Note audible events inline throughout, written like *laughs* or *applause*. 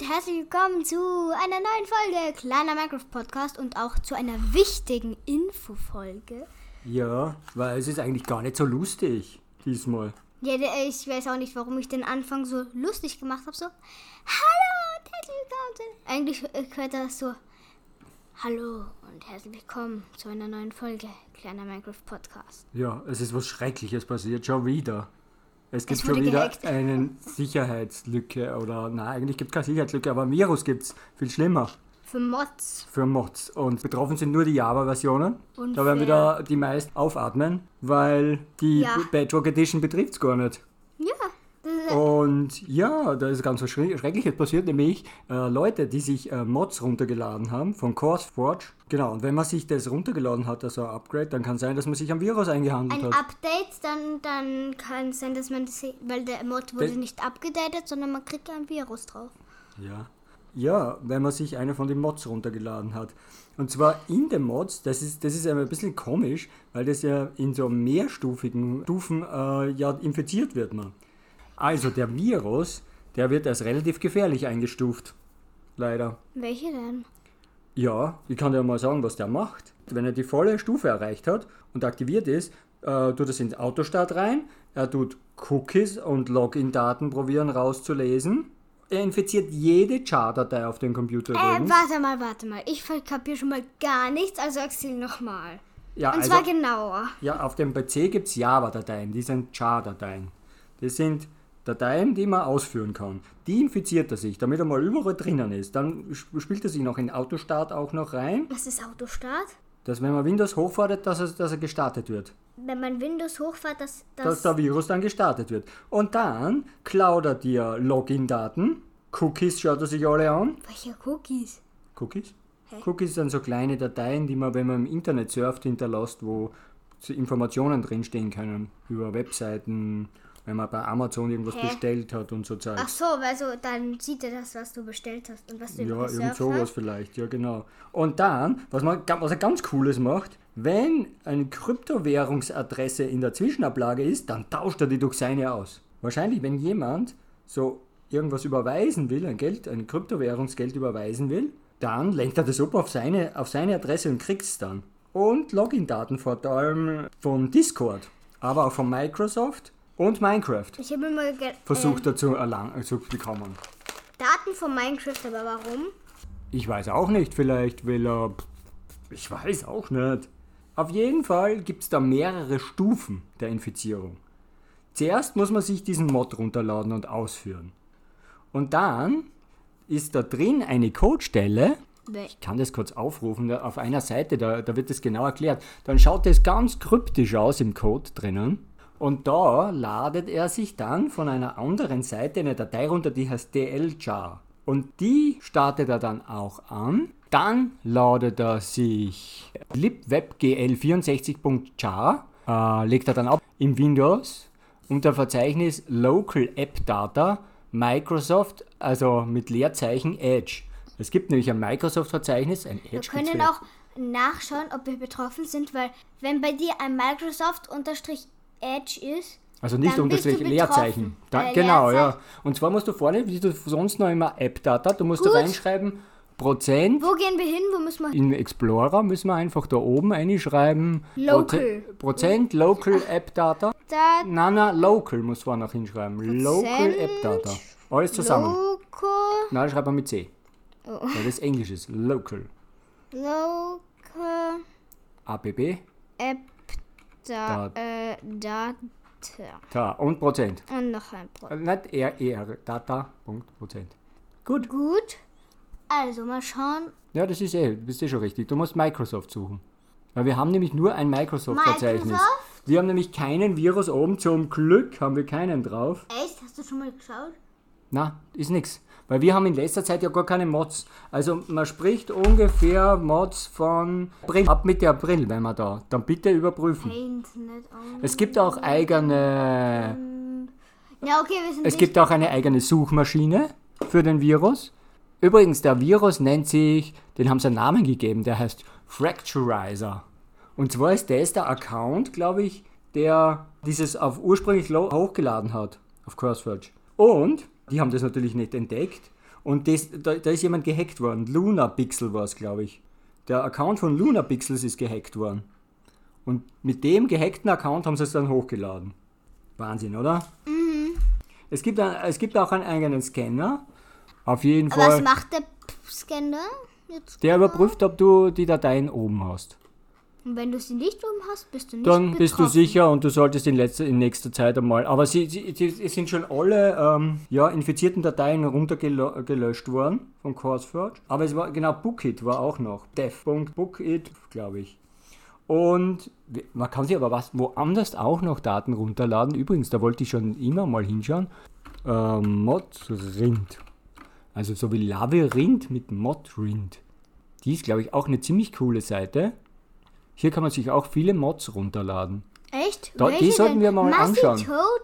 und herzlich willkommen zu einer neuen Folge Kleiner Minecraft Podcast und auch zu einer wichtigen Infofolge. Ja, weil es ist eigentlich gar nicht so lustig diesmal. Ja, ich weiß auch nicht, warum ich den Anfang so lustig gemacht habe. So, hallo und herzlich willkommen. zu-" Eigentlich äh, gehört das so, hallo und herzlich willkommen zu einer neuen Folge Kleiner Minecraft Podcast. Ja, es ist was Schreckliches passiert, schon wieder. Es gibt schon wieder eine Sicherheitslücke oder, nein, eigentlich gibt es keine Sicherheitslücke, aber ein Virus gibt es. Viel schlimmer Für Mods. für Mods. Und betroffen sind nur die Java-Versionen. Da werden wieder die meisten aufatmen, weil die Ja. Bedrock Edition betrifft es gar nicht. Und ja, da ist ganz was Schre- Schreckliches passiert, nämlich äh, Leute, die sich äh, Mods runtergeladen haben von CourseForge. Genau, und wenn man sich das runtergeladen hat, also ein Upgrade, dann kann sein, dass man sich am Virus eingehandelt ein hat. Update, dann, dann kann es sein, dass man das, weil der Mod wurde Das- nicht abgedatet, sondern man kriegt ein Virus drauf. Ja. Ja, wenn man sich eine von den Mods runtergeladen hat. Und zwar in den Mods, das ist, das ist ein bisschen komisch, weil das ja in so mehrstufigen Stufen äh, ja infiziert wird man. Also der Virus, der wird als relativ gefährlich eingestuft. Leider. Welche denn? Ja, ich kann dir mal sagen, was der macht. Wenn er die volle Stufe erreicht hat und aktiviert ist, äh, tut er es in den Autostart rein, er tut Cookies und Login-Daten probieren rauszulesen. Er infiziert jede Char-Datei auf dem Computer Äh, warte mal, warte mal. Ich kapiere schon mal gar nichts, also erzähl nochmal. Ja, Und also, zwar genauer. ja, auf dem PC gibt es Java-Dateien, die sind Char-Dateien. Das sind Dateien, die man ausführen kann. Die infiziert er sich, damit er mal überall drinnen ist. Dann sp- spielt er sich noch in Autostart auch noch rein, Was ist Autostart? dass wenn man Windows hochfordert, dass er, dass er gestartet wird. Wenn man Windows hochfährt, dass dass das. der Virus dann gestartet wird. Und dann klaut er dir Login-Daten, Cookies schaut er sich alle an. Welche Cookies? Cookies? Cookies sind so kleine Dateien, die man, wenn man im Internet surft, hinterlässt, wo Informationen drinstehen können über Webseiten, wenn man bei Amazon irgendwas Hä? bestellt hat und so Zeug. Ach so, also dann sieht er das, was du bestellt hast und was du Ja, irgend sowas hast. vielleicht, ja genau. Und dann, was, man, was er ganz Cooles macht, wenn eine Kryptowährungsadresse in der Zwischenablage ist, dann tauscht er die durch seine aus. Wahrscheinlich, wenn jemand so irgendwas überweisen will, ein Geld, ein Kryptowährungsgeld überweisen will, dann lenkt er das ab auf seine, auf seine Adresse und kriegt es dann. Und Login-Daten vor allem von Discord, aber auch von Microsoft und Minecraft Ich habe immer ge- versucht er zu, erlang, zu bekommen. äh, Daten von Minecraft, aber warum? Ich weiß auch nicht, vielleicht will er. Ich weiß auch nicht. Auf jeden Fall gibt es da mehrere Stufen der Infizierung. Zuerst muss man sich diesen Mod runterladen und ausführen. Und dann ist da drin eine Codestelle. Ich kann das kurz aufrufen, auf einer Seite, da, da wird das genau erklärt. Dann schaut es ganz kryptisch aus im Code drinnen. Und da ladet er sich dann von einer anderen Seite eine Datei runter, die heißt dljar. Und die startet er dann auch an. Dann ladet er sich libwebgl64.jar, äh, legt er dann ab im Windows unter Verzeichnis Local App Data Microsoft, also mit Leerzeichen Edge. Es gibt nämlich ein Microsoft-Verzeichnis, ein Edge. Wir können auch nachschauen, ob wir betroffen sind, weil wenn bei dir ein Microsoft-Edge ist, Also nicht betroffen. Leerzeichen. Da, Äh, genau, ja. Leerzeichen. Und zwar musst du vorne, wie du sonst noch immer App-Data, du musst da Gut. reinschreiben, Prozent. wo gehen wir hin? Wo müssen wir hin? In Explorer müssen wir einfach da oben einschreiben. Local. Proze- Prozent Local *laughs* App Data. Da, Nein, nein, Local muss man noch hinschreiben. Local App Data. Alles zusammen. Local, Nein, schreibt man mit C. Oh. Weil das Englisch ist. Local. Local APB. App da, Da- äh, Data. Da. Und Prozent. Und noch ein Pro. Äh, Nicht RER. Data. Punkt. Prozent. Gut. Gut. Also mal schauen. Ja, das ist eh, bist eh schon richtig. Du musst Microsoft suchen. Weil wir haben nämlich nur ein Microsoft-Verzeichnis. Microsoft? Wir haben nämlich keinen Virus oben. Zum Glück haben wir keinen drauf. Echt? Hast du schon mal geschaut? Na, ist nix. Weil wir haben in letzter Zeit ja gar keine Mods. Also man spricht ungefähr Mods von April. Ab Mitte April, wenn wir da. Dann bitte überprüfen. Es gibt auch eigene. Ja, okay, wir sind Es gibt auch eine eigene Suchmaschine für den Virus. Übrigens, der Virus nennt sich, den haben sie einen Namen gegeben, der heißt Fracturizer. Und zwar ist das der Account, glaube ich, der dieses auf ursprünglich hochgeladen hat auf CourseForge. Und die haben das natürlich nicht entdeckt Und das, da, da ist jemand gehackt worden. Luna Pixel war es, glaube ich. Der Account von Luna Pixels ist gehackt worden. Und mit dem gehackten Account haben sie es dann hochgeladen. Wahnsinn, oder? Mhm. Es, gibt ein, es gibt auch einen eigenen Scanner. Auf jeden Aber was Fall. macht der Scanner jetzt? Der überprüft, ob du die Dateien oben hast. Und wenn du sie nicht oben hast, bist du nicht Dann bist du sicher und du solltest in, letzter, in nächster Zeit einmal. Aber sie, sie, sie, es sind schon alle ähm, ja, infizierten Dateien runtergelöscht worden von CourseForge. Aber es war genau Bookit war auch noch. dev.bookit, glaube ich. Und man kann sich aber was woanders auch noch Daten runterladen. Übrigens, da wollte ich schon immer mal hinschauen. Ähm, Modrind. Also so wie Labyrinth mit Modrind. Die ist, glaube ich, auch eine ziemlich coole Seite. Hier kann man sich auch viele Mods runterladen. Echt? Da- die Welche sollten denn? wir mal Massy anschauen.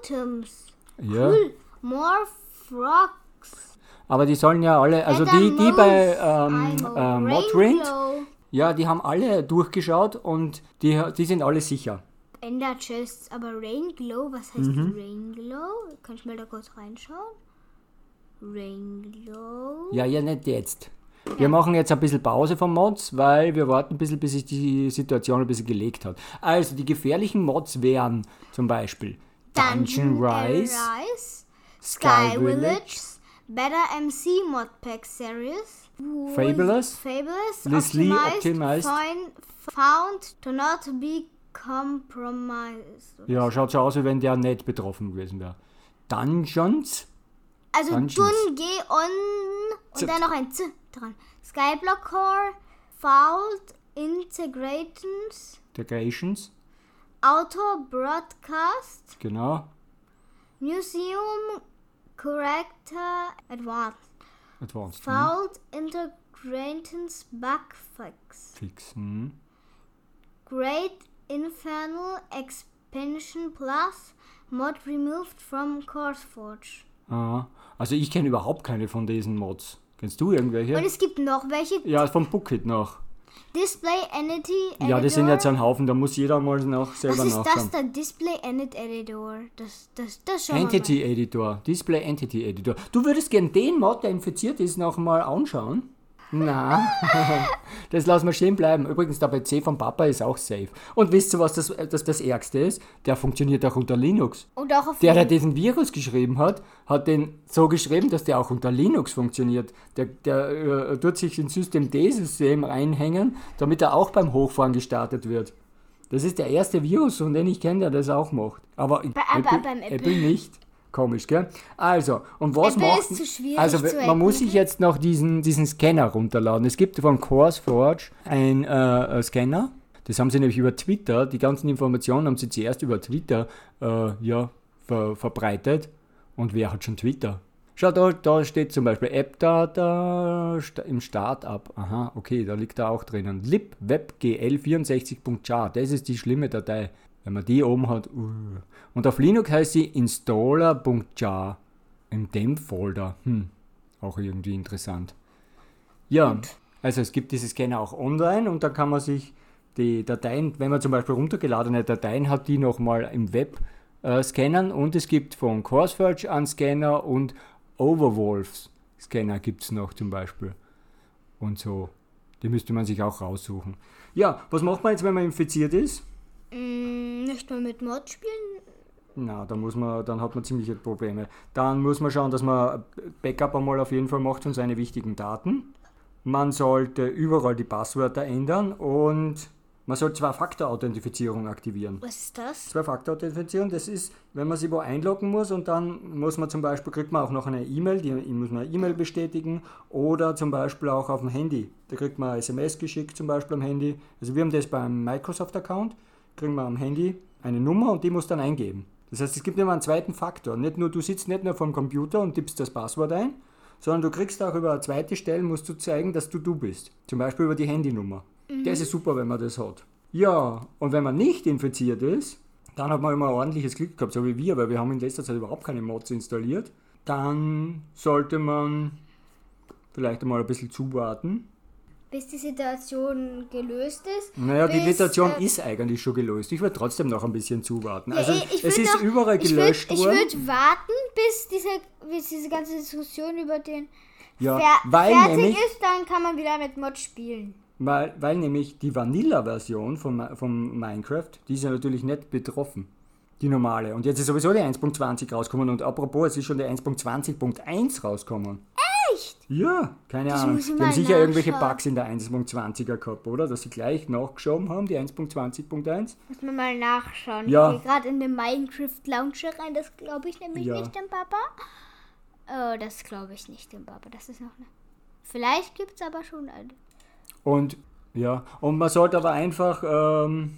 Totems. Ja. Cool. More frogs. Aber die sollen ja alle, also die, die bei ähm, äh, Modrind, ja, die haben alle durchgeschaut und die, die sind alle sicher. Ender Chests, aber Rain Glow, was heißt Mhm. Rain Glow? Kann ich mal da kurz reinschauen? Rain Glow. Ja, ja, nicht jetzt. Wir machen jetzt ein bisschen Pause von Mods, weil wir warten ein bisschen, bis sich die Situation ein bisschen gelegt hat. Also, die gefährlichen Mods wären zum Beispiel Dungeon Rise, Sky Sky Village, Better MC Modpack Series, Fabulous, Fabulous, Leslie optimized, Optimized. Found to not be compromised. Ja, schaut so aus, wie wenn der nicht betroffen gewesen wäre. Dungeons, Also Dungeons. Dungeon und Z- dann noch ein Z dran. Skyblock Core, Fault Integrations, Integrations, Auto Broadcast, genau, Museum Corrector Advanced, Advanced. hm, Fault Integrations Bugfix, Fixen. Great Infernal Expansion Plus, Mod removed from CourseForge. Aha. Also ich kenne überhaupt keine von diesen Mods. Kennst du irgendwelche? Und es gibt noch welche. Ja, vom Bookit noch. Display Entity Editor. Ja, das sind jetzt ein Haufen, da muss jeder mal noch selber Was ist das nachschauen. da? Display Edit Editor. Das, das, das schauen Entity Editor, Display Entity Editor. Du würdest gern den Mod, der infiziert ist, noch mal anschauen? Na, *laughs* das lassen wir stehen bleiben. Übrigens, der PC von Papa ist auch safe. Und wisst ihr, was das, das, das Ärgste ist? Der funktioniert auch unter Linux. Und auch auf Der, der diesen Virus geschrieben hat, hat den so geschrieben, dass der auch unter Linux funktioniert. Der, der äh, tut sich ins System D-System reinhängen, damit er auch beim Hochfahren gestartet wird. Das ist der erste Virus, von dem ich kenne, der das auch macht. Aber Bei- aber Apple, beim Apple. Apple nicht. Komisch, gell? Also, und was Apple macht... ist zu schwierig also, zu man muss sich jetzt noch diesen, diesen Scanner runterladen. Es gibt von CourseForge einen äh, äh, Scanner. Das haben sie nämlich über Twitter, die ganzen Informationen haben sie zuerst über Twitter äh, ja, ver verbreitet. Und wer hat schon Twitter? Schau, da, da steht zum Beispiel AppData im Startup. Aha, okay, da liegt da auch drinnen. libwebgl64.jar, das ist die schlimme Datei. Wenn man die oben hat. Uh. Und auf Linux heißt sie installer.jar. In dem Folder. Hm, auch irgendwie interessant. Ja, also es gibt diese Scanner auch online und da kann man sich die Dateien, wenn man zum Beispiel runtergeladene Dateien hat, die nochmal im Web äh, scannen und es gibt von CourseForge einen Scanner und Overwolfs Scanner gibt es noch zum Beispiel. Und so. Die müsste man sich auch raussuchen. Ja, was macht man jetzt, wenn man infiziert ist? Mm, nicht mehr mit Mod spielen. Na, da muss man, dann hat man ziemliche Probleme. Dann muss man schauen, dass man Backup einmal auf jeden Fall macht von seinen wichtigen Daten. Man sollte überall die Passwörter ändern und man sollte Zwei-Faktor-Authentifizierung aktivieren. Was ist das? Zwei-Faktor-Authentifizierung, das ist, wenn man sich wo einloggen muss und dann muss man zum Beispiel, kriegt man auch noch eine E-Mail, die muss man eine E-Mail bestätigen oder zum Beispiel auch auf dem Handy. Da kriegt man SMS geschickt, zum Beispiel am Handy. Also wir haben das beim Microsoft-Account, kriegen wir am Handy eine Nummer und die muss dann eingeben. Das heißt, es gibt immer einen zweiten Faktor. Nicht nur, du sitzt nicht nur vor dem Computer und tippst das Passwort ein, sondern du kriegst auch über eine zweite Stelle, musst du zeigen, dass du du bist. Zum Beispiel über die Handynummer. Das ist super, wenn man das hat. Ja, und wenn man nicht infiziert ist, dann hat man immer ein ordentliches Glück gehabt, so wie wir, weil wir haben in letzter Zeit überhaupt keine Mods installiert. Dann sollte man vielleicht einmal ein bisschen zuwarten. Bis die Situation gelöst ist. Naja, die bis, Situation äh, ist eigentlich schon gelöst. Ich würde trotzdem noch ein bisschen zuwarten. Ja, also ich- ich es würd ist doch- überall Ich gelöscht würde worden. würd warten, bis diese, bis diese ganze Diskussion über den Ja, Fer weil fertig nämlich, ist, dann kann man wieder mit Mod spielen. weil, weil nämlich die Vanilla-Version von, von Minecraft, die ist ja natürlich nicht betroffen. Die normale. Und jetzt ist sowieso die 1.20 rausgekommen und apropos, es ist schon die 1.20.1 rausgekommen. Ja, keine Das Ahnung. Die haben sicher irgendwelche. Bugs in der 1.20er gehabt, oder? Dass sie gleich nachgeschoben haben, die 1.20.1. Muss man mal nachschauen. Ja. Ich gehe gerade in den Minecraft Launcher rein. Das glaube ich nämlich Ja. nicht dem Papa. Oh, das glaube ich nicht dem Papa. Das ist noch eine. Vielleicht gibt es aber schon eine. Und ja, und man sollte aber einfach, ähm,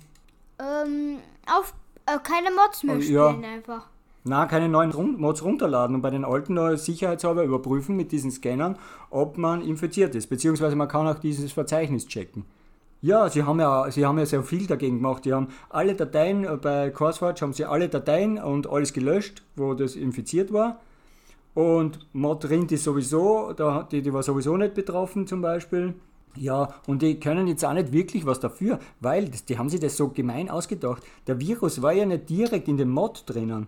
Ähm, auf äh, keine Mods mehr Oh, ja. spielen einfach. Na, keine neuen Mods runterladen und bei den alten sicherheitshalber überprüfen mit diesen Scannern, ob man infiziert ist. Beziehungsweise man kann auch dieses Verzeichnis checken. Ja, sie haben ja, sie haben ja sehr viel dagegen gemacht. Die haben alle Dateien, äh, bei CourseForge haben sie alle Dateien und alles gelöscht, wo das infiziert war. Und Modrint ist sowieso, die, die war sowieso nicht betroffen zum Beispiel. Ja, und die können jetzt auch nicht wirklich was dafür, weil das, die haben sich das so gemein ausgedacht. Der Virus war ja nicht direkt in dem Mod drinnen.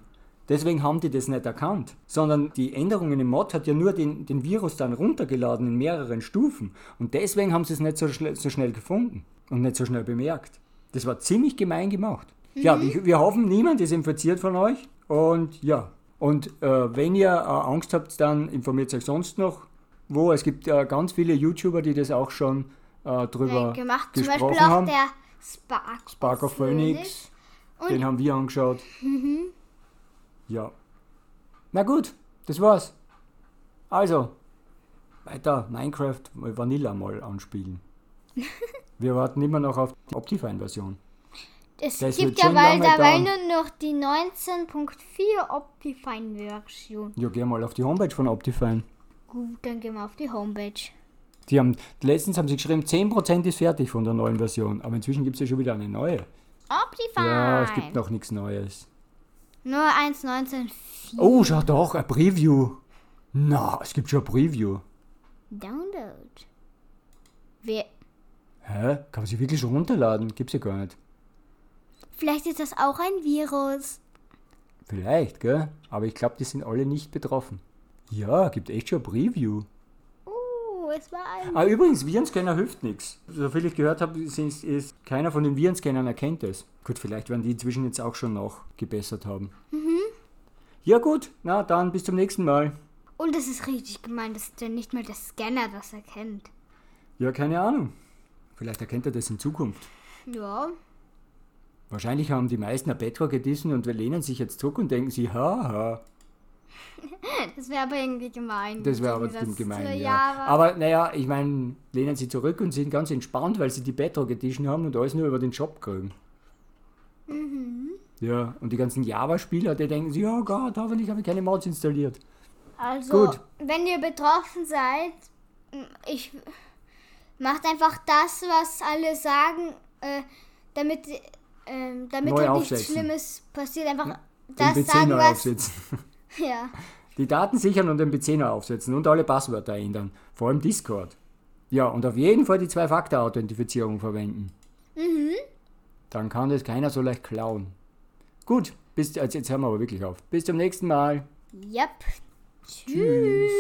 Deswegen haben die das nicht erkannt. Sondern die Änderungen im Mod hat ja nur den, den Virus dann runtergeladen in mehreren Stufen. Und deswegen haben sie es nicht so, schnell- so schnell gefunden und nicht so schnell bemerkt. Das war ziemlich gemein gemacht. Ja, ich, wir hoffen, niemand ist infiziert von euch. Und ja, und äh, wenn ihr äh, Angst habt, dann informiert euch sonst noch wo. Es gibt äh, ganz viele YouTuber, die das auch schon äh, drüber gemacht. Zum gesprochen Beispiel auch haben. der Spark. Spark of Phoenix, Und- den haben wir angeschaut. Ja. Na gut, das war's. Also, weiter Minecraft Vanilla mal anspielen. *laughs* wir warten immer noch auf die Optifine-Version. Es Das gibt ja dauern. nur noch die 19.4 Optifine-Version. Ja, geh mal auf die Homepage von Optifine. Gut, dann gehen wir auf die Homepage. Die haben, letztens haben sie geschrieben, 10% ist fertig von der neuen Version. Aber inzwischen gibt es ja schon wieder eine neue. Optifine! Ja, es gibt noch nichts Neues. Nur 1.19.4 Oh, schau doch, ein Preview. Na, es gibt schon ein Preview. Download. Wer, Hä? Kann man sich wirklich schon runterladen? Gibt's ja gar nicht. vielleicht ist das auch ein Virus. Vielleicht, gell? Aber ich glaube, die sind alle nicht betroffen. Ja, gibt echt schon ein Preview. Es war ein. Ah, übrigens, Virenscanner hilft nichts. Soviel ich gehört habe, ist, ist keiner von den Virenscannern erkennt es. Gut, vielleicht werden die inzwischen jetzt auch schon nachgebessert haben. Ja gut, na dann bis zum nächsten Mal. Und das ist richtig gemein, das ist ja nicht mal der Scanner das erkennt. Ja, keine Ahnung. Vielleicht erkennt er das in Zukunft. Ja. Wahrscheinlich haben die meisten ein Bedrock Edition und wir lehnen sich jetzt zurück und denken sie, haha, Das wäre aber irgendwie gemein. das wäre aber gemein. so, Ja. aber- naja, ich meine, lehnen sie zurück und sind ganz entspannt, weil sie die Bedrock Edition haben und alles nur über den Shop kriegen. Ja, und die ganzen Java-Spieler, die denken sich, oh Gott, hoffentlich habe ich keine Mods installiert. Also, Gut. wenn ihr betroffen seid, ich macht einfach das, was alle sagen, äh, damit, ähm, damit halt nichts. Schlimmes passiert. Einfach Den das PC sagen, was. *laughs* Ja. Die Daten sichern und den PC neu aufsetzen und alle Passwörter ändern. Vor allem Discord. Ja, und auf jeden Fall die Zwei-Faktor-Authentifizierung verwenden. Mhm. Dann kann das keiner so leicht klauen. Gut, bis, jetzt hören wir aber wirklich auf. Bis zum nächsten Mal. Yep. Tschüss.